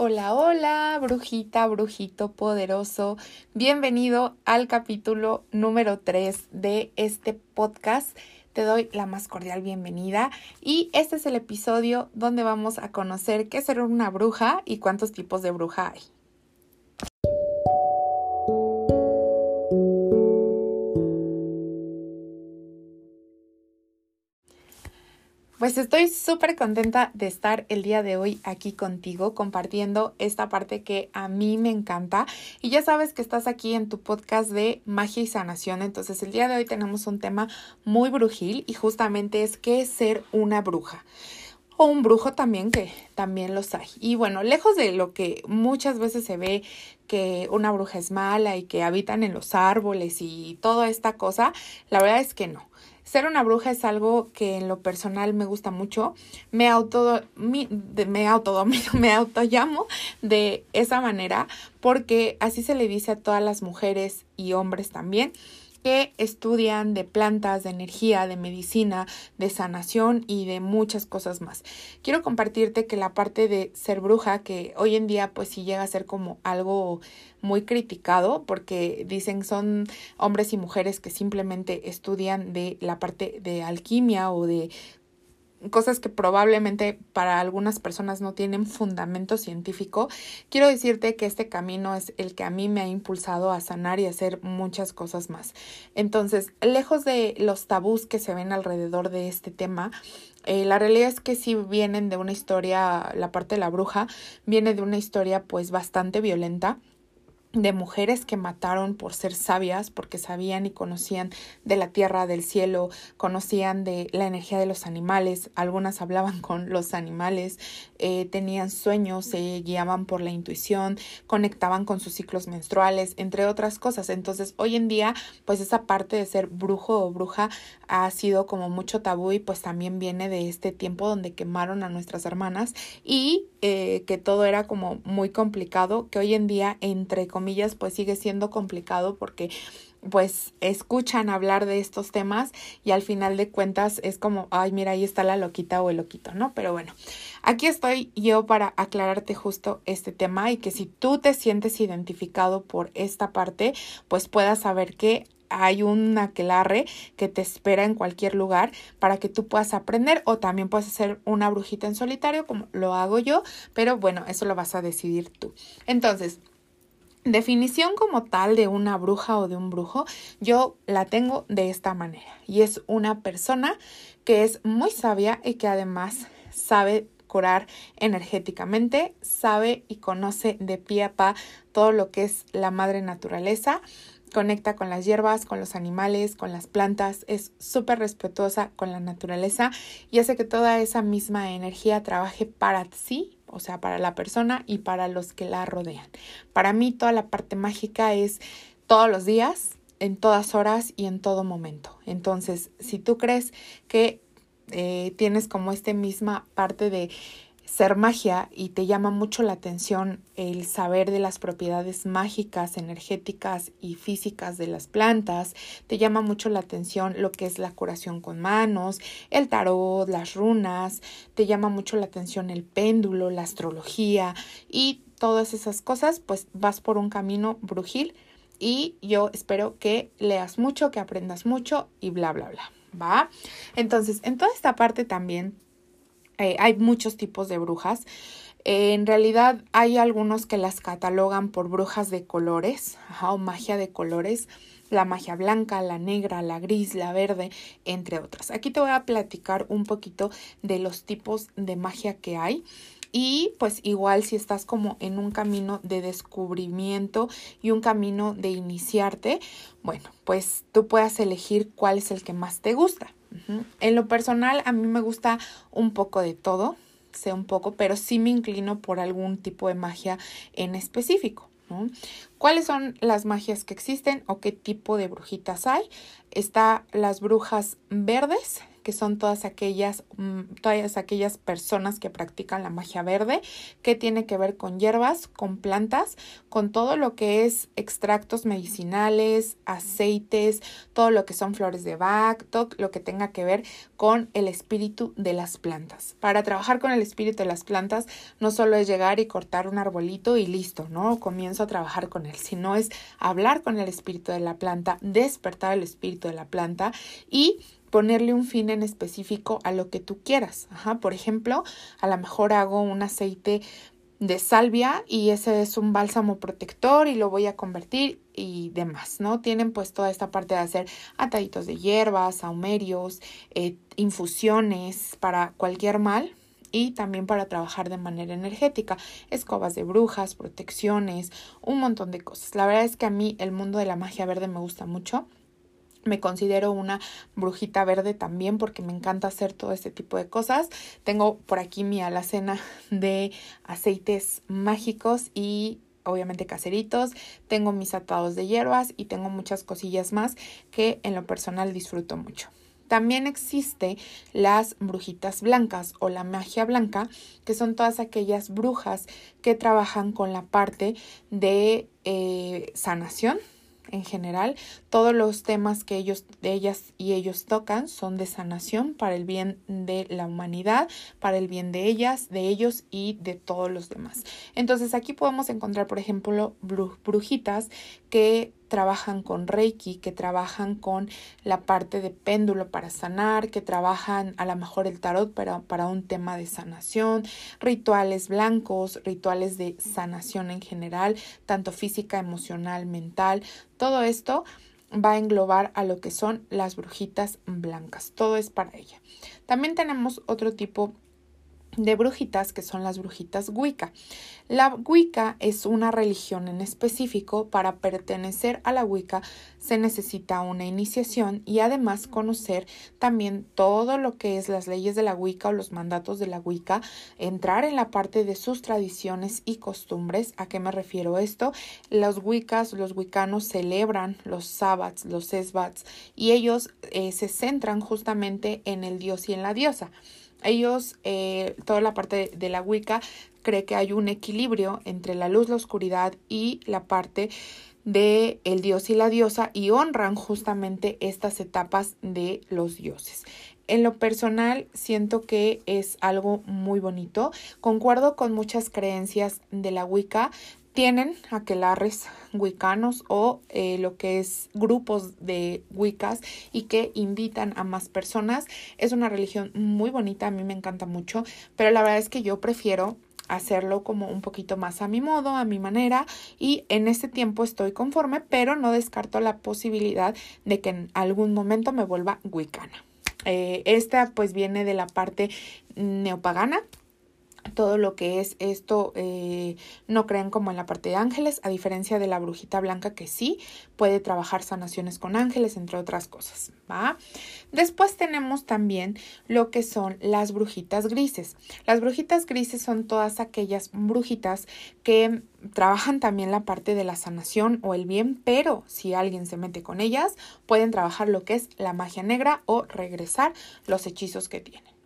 Hola, hola, brujita, brujito poderoso. Bienvenido al capítulo número 3 de este podcast. Te doy la más cordial bienvenida y este es el episodio donde vamos a conocer qué es ser una bruja y cuántos tipos de bruja hay. Pues estoy súper contenta de estar el día de hoy aquí contigo compartiendo esta parte que a mí me encanta. Y ya sabes que estás aquí en tu podcast de magia y sanación. Entonces el día de hoy tenemos un tema muy brujil y justamente es qué es ser una bruja o un brujo también, que también los hay. Y bueno, lejos de lo que muchas veces se ve que una bruja es mala y que habitan en los árboles y toda esta cosa, la verdad es que no. Ser una bruja es algo que en lo personal me gusta mucho. Me auto, me autodomino, me autollamo de esa manera porque así se le dice a todas las mujeres y hombres también que estudian de plantas, de energía, de medicina, de sanación y de muchas cosas más. Quiero compartirte que la parte de ser bruja, que hoy en día pues sí llega a ser como algo muy criticado porque dicen son hombres y mujeres que simplemente estudian de la parte de alquimia o de cosas que probablemente para algunas personas no tienen fundamento científico, quiero decirte que este camino es el que a mí me ha impulsado a sanar y hacer muchas cosas más. Entonces, lejos de los tabús que se ven alrededor de este tema, eh, la realidad es que sí vienen de una historia, la parte de la bruja viene de una historia pues bastante violenta de mujeres que mataron por ser sabias, porque sabían y conocían de la tierra, del cielo, conocían de la energía de los animales, algunas hablaban con los animales, eh, tenían sueños, se guiaban por la intuición, conectaban con sus ciclos menstruales, entre otras cosas. Entonces, hoy en día, pues esa parte de ser brujo o bruja ha sido como mucho tabú y pues también viene de este tiempo donde quemaron a nuestras hermanas y eh, que todo era como muy complicado, que hoy en día, entre comillas, pues sigue siendo complicado porque pues escuchan hablar de estos temas y al final de cuentas es como, ay, mira, ahí está la loquita o el loquito, ¿no? Pero bueno, aquí estoy yo para aclararte justo este tema y que si tú te sientes identificado por esta parte, pues puedas saber que hay un aquelarre que te espera en cualquier lugar para que tú puedas aprender o también puedes hacer una brujita en solitario como lo hago yo, pero bueno, eso lo vas a decidir tú. Entonces, definición como tal de una bruja o de un brujo, yo la tengo de esta manera. Y es una persona que es muy sabia y que además sabe curar energéticamente, sabe y conoce de pie a pa todo lo que es la madre naturaleza, conecta con las hierbas, con los animales, con las plantas, es súper respetuosa con la naturaleza y hace que toda esa misma energía trabaje para sí, o sea, para la persona y para los que la rodean. Para mí toda la parte mágica es todos los días, en todas horas y en todo momento. Entonces, si tú crees que eh, tienes como esta misma parte de ser magia y te llama mucho la atención el saber de las propiedades mágicas, energéticas y físicas de las plantas, te llama mucho la atención lo que es la curación con manos, el tarot, las runas, te llama mucho la atención el péndulo, la astrología y todas esas cosas, pues vas por un camino brujil y yo espero que leas mucho, que aprendas mucho y bla, bla, bla. ¿Va? Entonces, en toda esta parte también eh, hay muchos tipos de brujas. Eh, en realidad hay algunos que las catalogan por brujas de colores o magia de colores. La magia blanca, la negra, la gris, la verde, entre otras. Aquí te voy a platicar un poquito de los tipos de magia que hay. Y pues igual si estás como en un camino de descubrimiento y un camino de iniciarte, bueno, pues tú puedas elegir cuál es el que más te gusta. En lo personal, a mí me gusta un poco de todo, sé un poco, pero sí me inclino por algún tipo de magia en específico. ¿Cuáles son las magias que existen o qué tipo de brujitas hay? Está las brujas verdes, que son todas aquellas, mm, todas aquellas personas que practican la magia verde, que tiene que ver con hierbas, con plantas, con todo lo que es extractos medicinales, aceites, todo lo que son flores de Bach, todo lo que tenga que ver con el espíritu de las plantas. Para trabajar con el espíritu de las plantas, no solo es llegar y cortar un arbolito y listo, ¿no? Comienzo a trabajar con él, sino es hablar con el espíritu de la planta, despertar el espíritu de la planta y ponerle un fin en específico a lo que tú quieras. Ajá, por ejemplo, a lo mejor hago un aceite de salvia y ese es un bálsamo protector y lo voy a convertir y demás, ¿no? Tienen pues toda esta parte de hacer ataditos de hierbas, saumerios, eh, infusiones para cualquier mal y también para trabajar de manera energética, escobas de brujas, protecciones, un montón de cosas. La verdad es que a mí el mundo de la magia verde me gusta mucho me considero una brujita verde también porque me encanta hacer todo este tipo de cosas. Tengo por aquí mi alacena de aceites mágicos y obviamente caseritos, tengo mis atados de hierbas y tengo muchas cosillas más que en lo personal disfruto mucho. También existe las brujitas blancas o la magia blanca, que son todas aquellas brujas que trabajan con la parte de eh, sanación, en general, todos los temas que ellos, ellas y ellos tocan son de sanación para el bien de la humanidad, para el bien de ellas, de ellos y de todos los demás. Entonces aquí podemos encontrar, por ejemplo, brujitas que trabajan con Reiki, que trabajan con la parte de péndulo para sanar, que trabajan a lo mejor el tarot para, para un tema de sanación, rituales blancos, rituales de sanación en general, tanto física, emocional, mental, todo esto va a englobar a lo que son las brujitas blancas. Todo es para ella. También tenemos otro tipo de brujitas que son las brujitas Wicca. La Wicca es una religión en específico. Para pertenecer a la Wicca se necesita una iniciación y además conocer también todo lo que es las leyes de la Wicca o los mandatos de la Wicca, entrar en la parte de sus tradiciones y costumbres. ¿A qué me refiero esto? Los Wiccas, los Wiccanos celebran los sabbats, los esbats y ellos eh, se centran justamente en el dios y en la diosa. Ellos, eh, toda la parte de la Wicca, cree que hay un equilibrio entre la luz, la oscuridad y la parte de el dios y la diosa y honran justamente estas etapas de los dioses. En lo personal siento que es algo muy bonito. Concuerdo con muchas creencias de la Wicca, tienen aquelarres wicanos o eh, lo que es grupos de wiccas y que invitan a más personas. Es una religión muy bonita, a mí me encanta mucho, pero la verdad es que yo prefiero hacerlo como un poquito más a mi modo, a mi manera y en este tiempo estoy conforme, pero no descarto la posibilidad de que en algún momento me vuelva wicana. Eh, esta pues viene de la parte neopagana, todo lo que es esto eh, no creen como en la parte de ángeles, a diferencia de la brujita blanca que sí puede trabajar sanaciones con ángeles, entre otras cosas. ¿va? Después tenemos también lo que son las brujitas grises. Las brujitas grises son todas aquellas brujitas que trabajan también la parte de la sanación o el bien, pero si alguien se mete con ellas, pueden trabajar lo que es la magia negra o regresar los hechizos que tienen.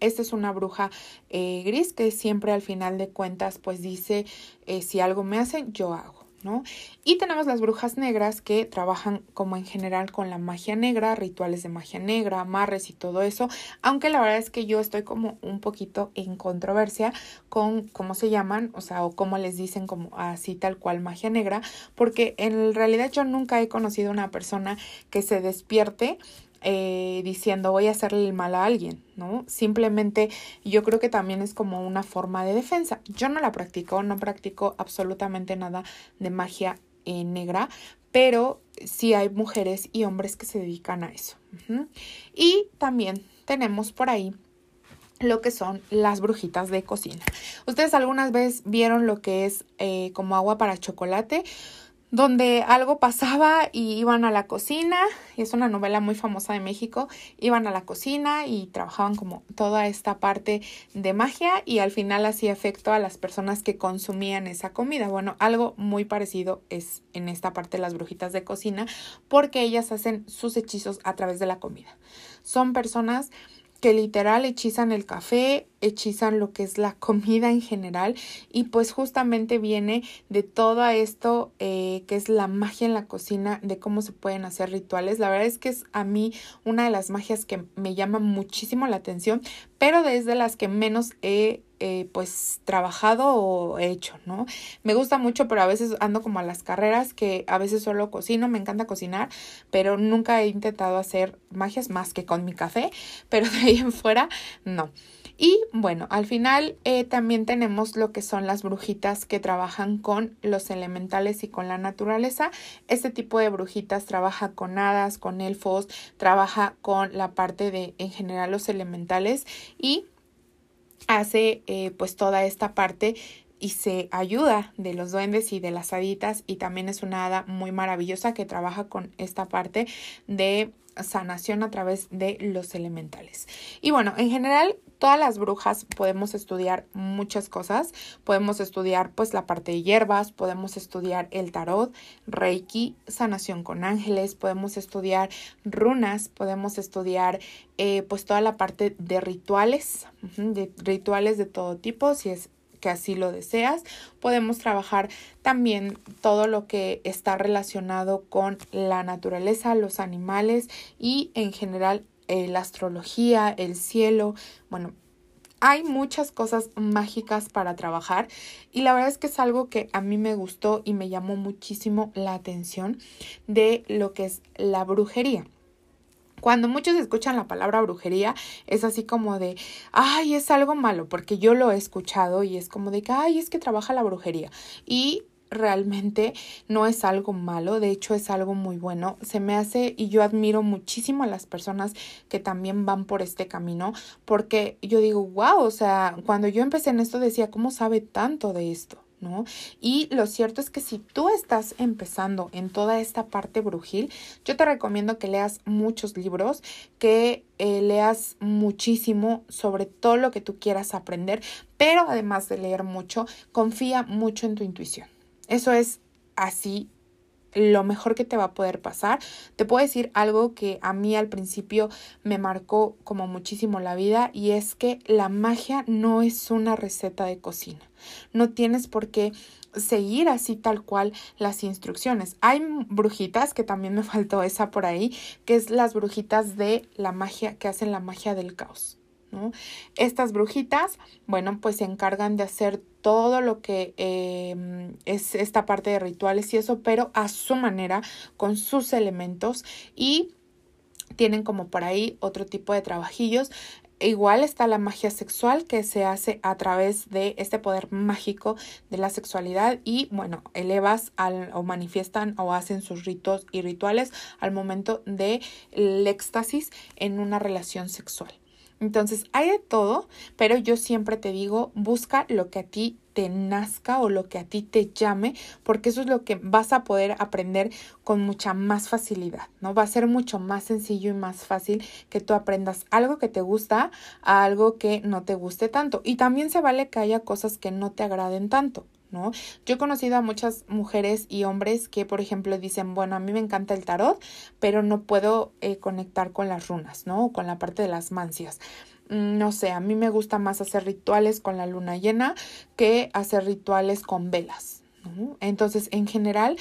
Esta es una bruja eh, gris que siempre al final de cuentas pues dice eh, si algo me hacen yo hago. ¿No? Y tenemos las brujas negras que trabajan como en general con la magia negra, rituales de magia negra, amarres y todo eso, aunque la verdad es que yo estoy como un poquito en controversia con cómo se llaman, o sea, o cómo les dicen como así tal cual magia negra, porque en realidad yo nunca he conocido una persona que se despierte eh, diciendo voy a hacerle el mal a alguien, ¿no? Simplemente yo creo que también es como una forma de defensa. Yo no la practico, no practico absolutamente nada de magia eh, negra, pero sí hay mujeres y hombres que se dedican a eso. Y también tenemos por ahí lo que son las brujitas de cocina. Ustedes algunas veces vieron lo que es eh, como agua para chocolate donde algo pasaba y iban a la cocina, y es una novela muy famosa de México, iban a la cocina y trabajaban como toda esta parte de magia y al final hacía efecto a las personas que consumían esa comida. Bueno, algo muy parecido es en esta parte las brujitas de cocina porque ellas hacen sus hechizos a través de la comida. son personas que literal hechizan el café, hechizan lo que es la comida en general y pues justamente viene de todo esto eh, que es la magia en la cocina, de cómo se pueden hacer rituales. La verdad es que es a mí una de las magias que me llama muchísimo la atención, pero desde las que menos he eh, pues trabajado o hecho, ¿no? Me gusta mucho, pero a veces ando como a las carreras que a veces solo cocino, me encanta cocinar, pero nunca he intentado hacer magias más que con mi café, pero de ahí en fuera no. Y bueno, al final eh, también tenemos lo que son las brujitas que trabajan con los elementales y con la naturaleza. Este tipo de brujitas trabaja con hadas, con elfos, trabaja con la parte de en general los elementales y hace eh, pues toda esta parte y se ayuda de los duendes y de las haditas y también es una hada muy maravillosa que trabaja con esta parte de sanación a través de los elementales. Y bueno, en general todas las brujas podemos estudiar muchas cosas, podemos estudiar pues la parte de hierbas, podemos estudiar el tarot, reiki, sanación con ángeles, podemos estudiar runas, podemos estudiar eh, pues toda la parte de rituales, de rituales de todo tipo, si es que así lo deseas. Podemos trabajar también todo lo que está relacionado con la naturaleza, los animales y en general eh, la astrología, el cielo. Bueno, hay muchas cosas mágicas para trabajar y la verdad es que es algo que a mí me gustó y me llamó muchísimo la atención de lo que es la brujería. Cuando muchos escuchan la palabra brujería, es así como de, ay, es algo malo, porque yo lo he escuchado y es como de que, ay, es que trabaja la brujería. Y realmente no es algo malo, de hecho es algo muy bueno. Se me hace y yo admiro muchísimo a las personas que también van por este camino, porque yo digo, wow, o sea, cuando yo empecé en esto decía, ¿cómo sabe tanto de esto? Y lo cierto es que si tú estás empezando en toda esta parte brujil, yo te recomiendo que leas muchos libros, que eh, leas muchísimo sobre todo lo que tú quieras aprender, pero además de leer mucho, confía mucho en tu intuición. Eso es así lo mejor que te va a poder pasar. Te puedo decir algo que a mí al principio me marcó como muchísimo la vida y es que la magia no es una receta de cocina. No tienes por qué seguir así tal cual las instrucciones. Hay brujitas, que también me faltó esa por ahí, que es las brujitas de la magia, que hacen la magia del caos. Estas brujitas, bueno, pues se encargan de hacer todo lo que em, es esta parte de rituales y eso, pero a su manera, con sus elementos y tienen como por ahí otro tipo de trabajillos. Igual está la magia sexual que se hace a través de este poder mágico de la sexualidad y bueno, elevas al, o manifiestan o hacen sus ritos y rituales al momento del éxtasis en una relación sexual. Entonces, hay de todo, pero yo siempre te digo, busca lo que a ti te nazca o lo que a ti te llame, porque eso es lo que vas a poder aprender con mucha más facilidad, ¿no? Va a ser mucho más sencillo y más fácil que tú aprendas algo que te gusta a algo que no te guste tanto. Y también se vale que haya cosas que no te agraden tanto. ¿No? Yo he conocido a muchas mujeres y hombres que, por ejemplo, dicen, bueno, a mí me encanta el tarot, pero no puedo eh, conectar con las runas, ¿no? O con la parte de las mancias. Mm, no sé, a mí me gusta más hacer rituales con la luna llena que hacer rituales con velas. Entonces, en general,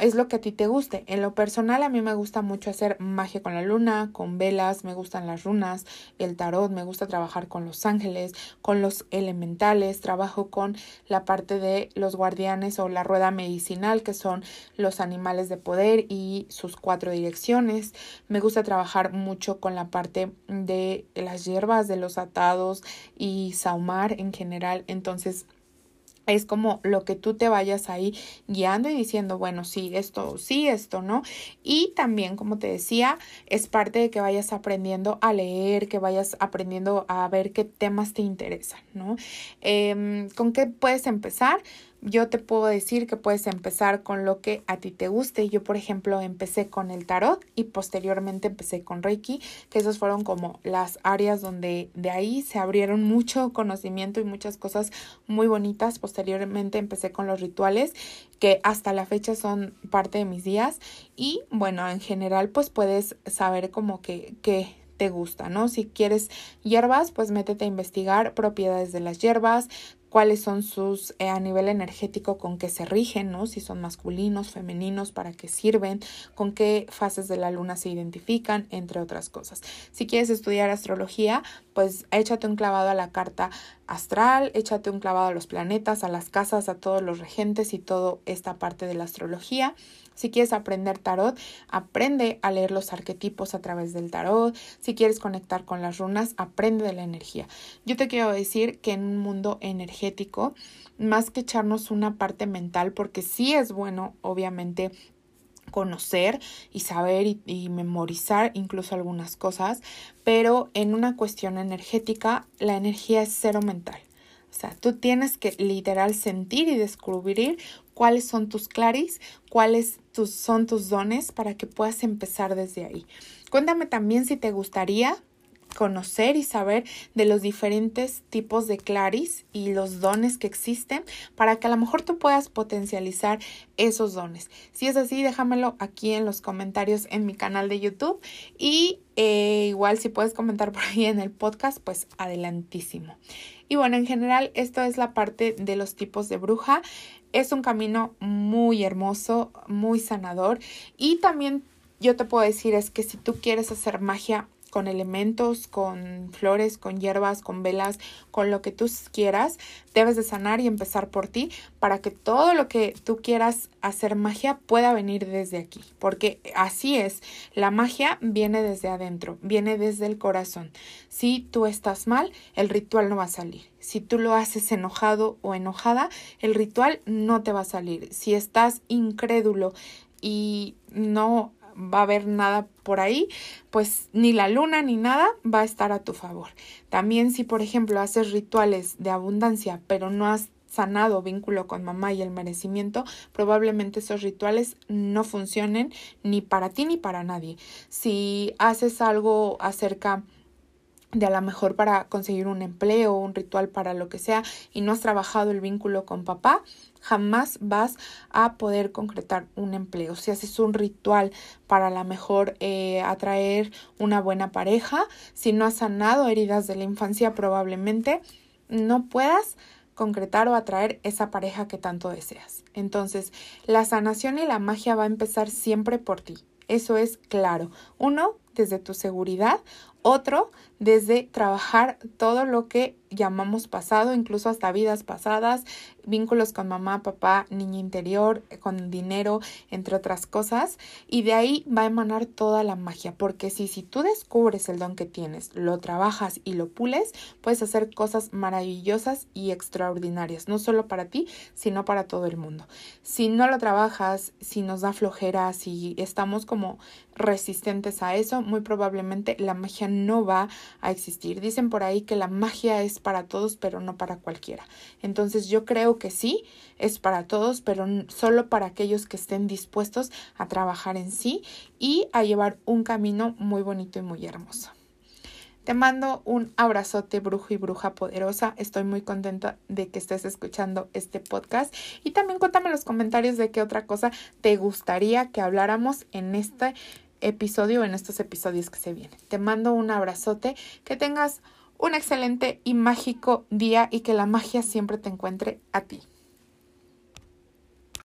es lo que a ti te guste. En lo personal a mí me gusta mucho hacer magia con la luna, con velas, me gustan las runas, el tarot, me gusta trabajar con los ángeles, con los elementales, trabajo con la parte de los guardianes o la rueda medicinal que son los animales de poder y sus cuatro direcciones. Me gusta trabajar mucho con la parte de las hierbas, de los atados y saumar en general. Entonces, es como lo que tú te vayas ahí guiando y diciendo, bueno, sí, esto, sí, esto, ¿no? Y también, como te decía, es parte de que vayas aprendiendo a leer, que vayas aprendiendo a ver qué temas te interesan, ¿no? Em, ¿Con qué puedes empezar? Yo te puedo decir que puedes empezar con lo que a ti te guste. Yo, por ejemplo, empecé con el tarot y posteriormente empecé con Reiki, que esas fueron como las áreas donde de ahí se abrieron mucho conocimiento y muchas cosas muy bonitas. Posteriormente empecé con los rituales, que hasta la fecha son parte de mis días. Y bueno, en general, pues puedes saber como que, que te gusta, ¿no? Si quieres hierbas, pues métete a investigar propiedades de las hierbas, cuáles son sus eh, a nivel energético con qué se rigen, ¿no? Si son masculinos, femeninos, para qué sirven, con qué fases de la luna se identifican, entre otras cosas. Si quieres estudiar astrología, pues échate un clavado a la carta astral, échate un clavado a los planetas, a las casas, a todos los regentes y toda esta parte de la astrología. Si quieres aprender tarot, aprende a leer los arquetipos a través del tarot. Si quieres conectar con las runas, aprende de la energía. Yo te quiero decir que en un mundo energético, más que echarnos una parte mental, porque sí es bueno, obviamente, conocer y saber y, memorizar incluso algunas cosas, pero en una cuestión energética la energía es cero mental. O sea, tú tienes que literal sentir y descubrir cuáles son tus claris, cuáles tus, son tus dones para que puedas empezar desde ahí. Cuéntame también si te gustaría conocer y saber de los diferentes tipos de claris y los dones que existen para que a lo mejor tú puedas potencializar esos dones. Si es así, déjamelo aquí en los comentarios en mi canal de YouTube y eh, igual si puedes comentar por ahí en el podcast, pues adelantísimo. Y bueno, en general esto es la parte de los tipos de bruja. Es un camino muy hermoso, muy sanador y también yo te puedo decir es que si tú quieres hacer magia con elementos, con flores, con hierbas, con velas, con lo que tú quieras, debes de sanar y empezar por ti para que todo lo que tú quieras hacer magia pueda venir desde aquí, porque así es, la magia viene desde adentro, viene desde el corazón. Si tú estás mal, el ritual no va a salir. Si tú lo haces enojado o enojada, el ritual no te va a salir. Si estás incrédulo y no va a haber nada por ahí, pues ni la luna ni nada va a estar a tu favor. También si, por ejemplo, haces rituales de abundancia, pero no has sanado vínculo con mamá y el merecimiento, probablemente esos rituales no funcionen ni para ti ni para nadie. Si haces algo acerca de a lo mejor para conseguir un empleo, un ritual para lo que sea y no has trabajado el vínculo con papá, jamás vas a poder concretar un empleo. Si haces un ritual para a lo mejor eh, atraer una buena pareja, si no has sanado heridas de la infancia, probablemente no puedas concretar o atraer esa pareja que tanto deseas. Entonces, la sanación y la magia va a empezar siempre por ti. Eso es claro. Uno, desde tu seguridad. Otro, desde trabajar todo lo que llamamos pasado, incluso hasta vidas pasadas, vínculos con mamá, papá, niña interior, con dinero, entre otras cosas. Y de ahí va a emanar toda la magia, porque si, si tú descubres el don que tienes, lo trabajas y lo pules, puedes hacer cosas maravillosas y extraordinarias, no solo para ti, sino para todo el mundo. Si no lo trabajas, si nos da flojera, si estamos como resistentes a eso, muy probablemente la magia no va a existir. Dicen por ahí que la magia es para todos, pero no para cualquiera. Entonces yo creo que sí, es para todos, pero solo para aquellos que estén dispuestos a trabajar en sí y a llevar un camino muy bonito y muy hermoso. Te mando un abrazote, brujo y bruja poderosa. Estoy muy contenta de que estés escuchando este podcast. Y también cuéntame en los comentarios de qué otra cosa te gustaría que habláramos en este episodio, en estos episodios que se vienen. Te mando un abrazote, que tengas un excelente y mágico día y que la magia siempre te encuentre a ti.